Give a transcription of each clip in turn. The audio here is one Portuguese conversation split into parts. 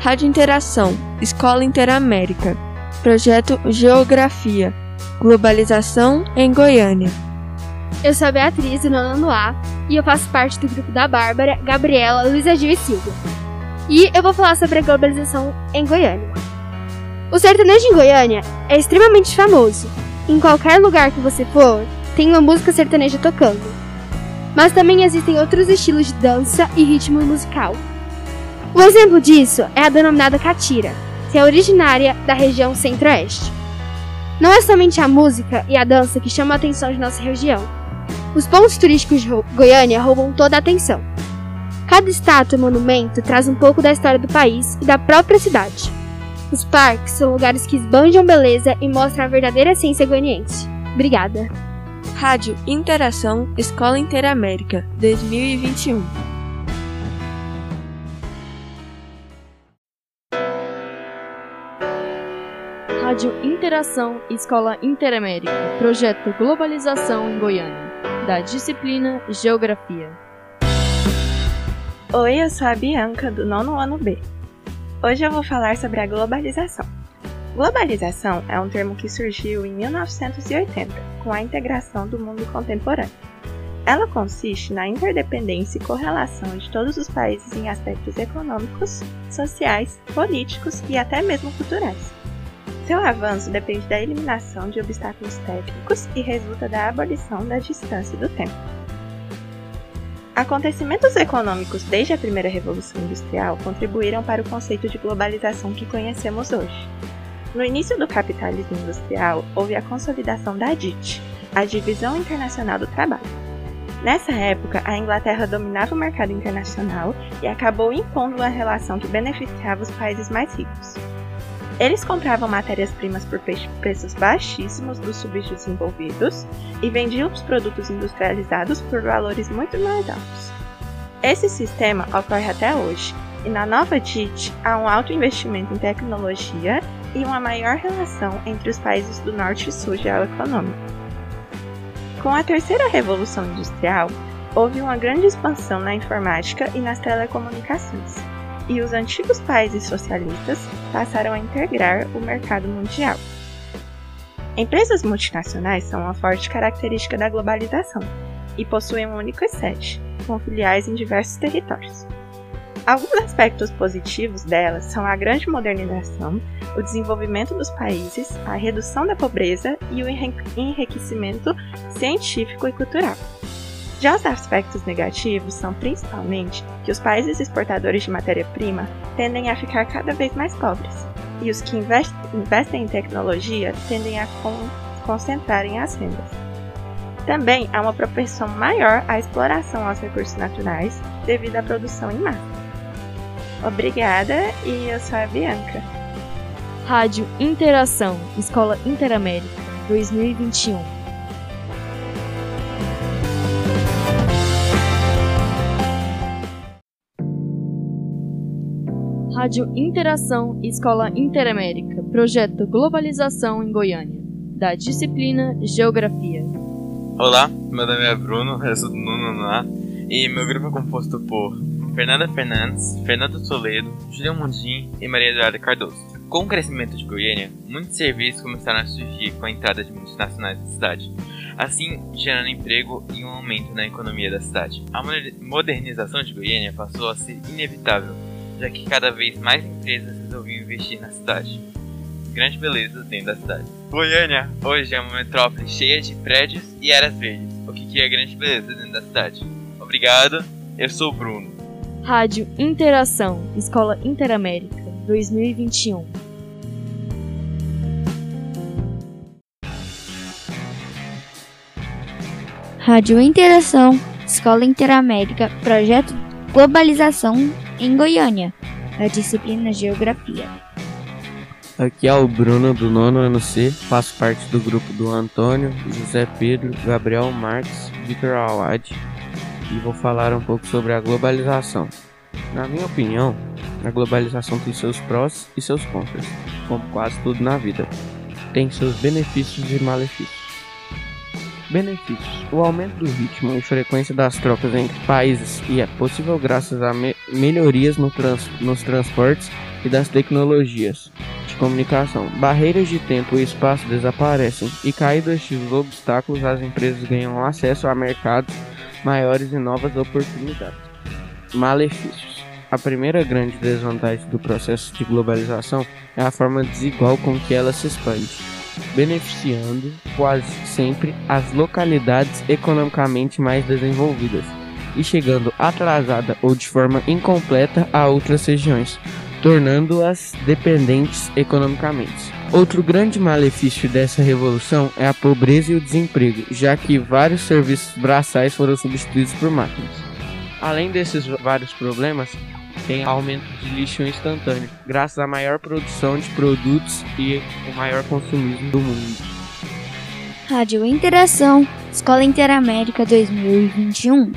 Rádio Interação, Escola Interamérica, Projeto Geografia, Globalização em Goiânia. Eu sou a Beatriz, do nono A, e eu faço parte do grupo da Bárbara, Gabriela, Luísa Gil e Silvia. E eu vou falar sobre a globalização em Goiânia. O sertanejo em Goiânia é extremamente famoso. Em qualquer lugar que você for, tem uma música sertaneja tocando. Mas também existem outros estilos de dança e ritmo musical. Um exemplo disso é a denominada catira, que é originária da região centro-oeste. Não é somente a música e a dança que chamam a atenção de nossa região. Os pontos turísticos de Goiânia roubam toda a atenção. Cada estátua e monumento traz um pouco da história do país e da própria cidade. Os parques são lugares que esbanjam beleza e mostram a verdadeira essência goianiense. Obrigada. Rádio Interação Escola Interamérica 2021 Rádio Interação Escola Interamérica, projeto Globalização em Goiânia, da disciplina Geografia. Oi, eu sou a Bianca, do nono ano B. Hoje eu vou falar sobre a globalização. Globalização é um termo que surgiu em 1980, com a integração do mundo contemporâneo. Ela consiste na interdependência e correlação de todos os países em aspectos econômicos, sociais, políticos e até mesmo culturais. Seu avanço depende da eliminação de obstáculos técnicos e resulta da abolição da distância do tempo. Acontecimentos econômicos desde a primeira Revolução Industrial contribuíram para o conceito de globalização que conhecemos hoje. No início do capitalismo industrial, houve a consolidação da DIT, a Divisão Internacional do Trabalho. Nessa época, a Inglaterra dominava o mercado internacional e acabou impondo uma relação que beneficiava os países mais ricos. Eles compravam matérias-primas por preços baixíssimos dos subdesenvolvidos e vendiam os produtos industrializados por valores muito mais altos. Esse sistema ocorre até hoje, e na nova DIT há um alto investimento em tecnologia e uma maior relação entre os países do norte e sul geoeconômico. Com a terceira revolução industrial, houve uma grande expansão na informática e nas telecomunicações e os antigos países socialistas passaram a integrar o mercado mundial. Empresas multinacionais são uma forte característica da globalização e possuem um único sede, com filiais em diversos territórios. Alguns aspectos positivos delas são a grande modernização, o desenvolvimento dos países, a redução da pobreza e o enriquecimento científico e cultural. Já os aspectos negativos são principalmente que os países exportadores de matéria-prima tendem a ficar cada vez mais pobres, e os que investem em tecnologia tendem a con concentrarem as rendas. Também há uma propensão maior à exploração aos recursos naturais devido à produção em massa. Obrigada e eu sou a Bianca. Rádio Interação, Escola Interamérica, 2021. Rádio Interação Escola Interamérica, projeto Globalização em Goiânia, da disciplina Geografia. Olá, meu nome é Bruno, eu sou do nono A, e meu grupo é composto por Fernanda Fernandes, Fernando Toledo, Julião Mundim e Maria Eduarda Cardoso. Com o crescimento de Goiânia, muitos serviços começaram a surgir com a entrada de multinacionais na cidade, assim gerando emprego e um aumento na economia da cidade. A modernização de Goiânia passou a ser inevitável já que cada vez mais empresas resolviam investir na cidade. Grande beleza dentro da cidade. Goiânia hoje é uma metrópole cheia de prédios e áreas verdes, o que cria grande beleza dentro da cidade. Obrigado, eu sou o Bruno. Rádio Interação, Escola Interamérica, 2021. Rádio Interação, Escola Interamérica, Projeto Globalização em Goiânia, a disciplina Geografia. Aqui é o Bruno do nono ano C, faço parte do grupo do Antônio, José Pedro, Gabriel Marques, Vitor Awad e vou falar um pouco sobre a globalização. Na minha opinião, a globalização tem seus prós e seus contras, como quase tudo na vida. Tem seus benefícios e malefícios. Benefícios: O aumento do ritmo e frequência das trocas entre países e é possível graças a me melhorias no trans nos transportes e das tecnologias de comunicação. Barreiras de tempo e espaço desaparecem e caídos estes obstáculos, as empresas ganham acesso a mercados maiores e novas oportunidades. Malefícios. A primeira grande desvantagem do processo de globalização é a forma desigual com que ela se expande, beneficiando quase sempre as localidades economicamente mais desenvolvidas e chegando atrasada ou de forma incompleta a outras regiões, tornando-as dependentes economicamente. Outro grande malefício dessa revolução é a pobreza e o desemprego, já que vários serviços braçais foram substituídos por máquinas. Além desses vários problemas, tem aumento de lixo instantâneo, graças à maior produção de produtos e o maior consumismo do mundo. Rádio Interação, Escola Interamérica 2021.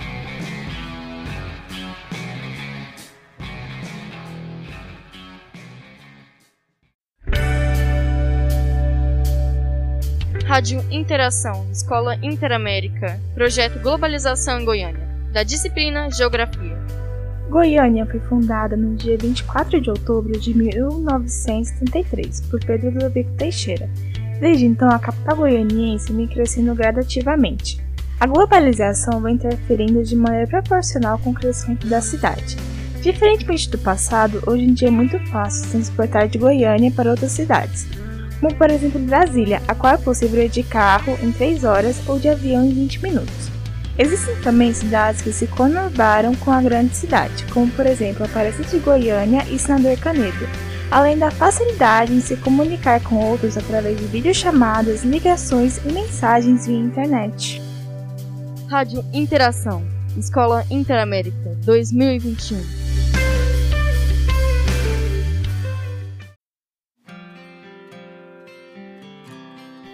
Rádio Interação, Escola Interamérica, Projeto Globalização em Goiânia, da disciplina Geografia. Goiânia foi fundada no dia 24 de outubro de 1973 por Pedro Ludovico Teixeira. Desde então, a capital goianiense vem crescendo gradativamente. A globalização vem interferindo de maneira proporcional com o crescimento da cidade. Diferentemente do passado, hoje em dia é muito fácil transportar de Goiânia para outras cidades como por exemplo Brasília, a qual é possível ir de carro em 3 horas ou de avião em 20 minutos. Existem também cidades que se conurbaram com a grande cidade, como por exemplo Aparecida de Goiânia e Senador Canedo, além da facilidade em se comunicar com outros através de videochamadas, ligações e mensagens via internet. Rádio Interação, Escola Interamérica 2021.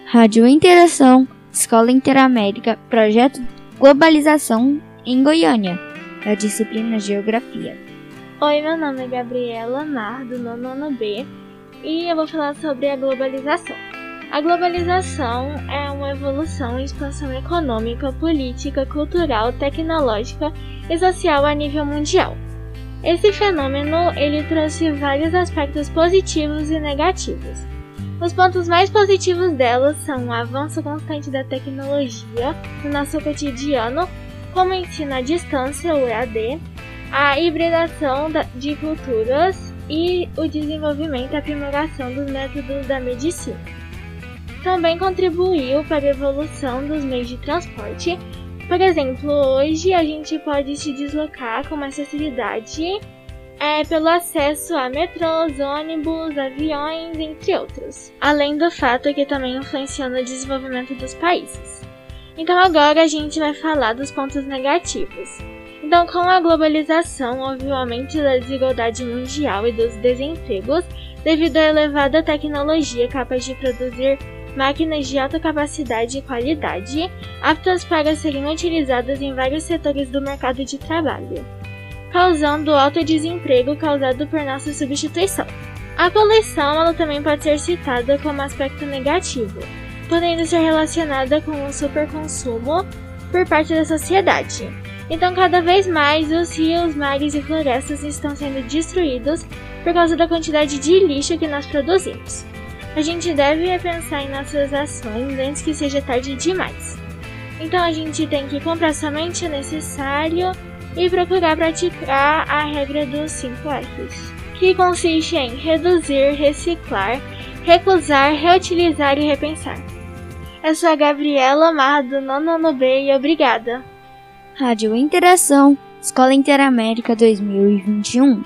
Rádio Interação, Escola Interamérica, Projeto Globalização em Goiânia, da disciplina Geografia. Oi, meu nome é Gabriela Mar, do nono B, e eu vou falar sobre a globalização. A globalização é uma evolução e expansão econômica, política, cultural, tecnológica e social a nível mundial. Esse fenômeno ele trouxe vários aspectos positivos e negativos. Os pontos mais positivos delas são o avanço constante da tecnologia no nosso cotidiano, como ensino à distância, o EAD, a hibridação de culturas e o desenvolvimento e aprimoração dos métodos da medicina. Também contribuiu para a evolução dos meios de transporte. Por exemplo, hoje a gente pode se deslocar com mais facilidade é pelo acesso a metrôs, ônibus, aviões, entre outros. Além do fato que também influencia no desenvolvimento dos países. Então agora a gente vai falar dos pontos negativos. Então, com a globalização, houve o aumento da desigualdade mundial e dos desempregos devido à elevada tecnologia capaz de produzir máquinas de alta capacidade e qualidade, aptas para serem utilizadas em vários setores do mercado de trabalho causando alto desemprego causado por nossa substituição. A poluição ela também pode ser citada como aspecto negativo, podendo ser relacionada com o superconsumo por parte da sociedade. Então, cada vez mais os rios, mares e florestas estão sendo destruídos por causa da quantidade de lixo que nós produzimos. A gente deve repensar em nossas ações antes que seja tarde demais. Então, a gente tem que comprar somente o necessário e procurar praticar a regra dos 5 R's, que consiste em reduzir, reciclar, recusar, reutilizar e repensar. Eu sou a Gabriela Mar do Nono B e obrigada. Rádio Interação, Escola Interamérica 2021.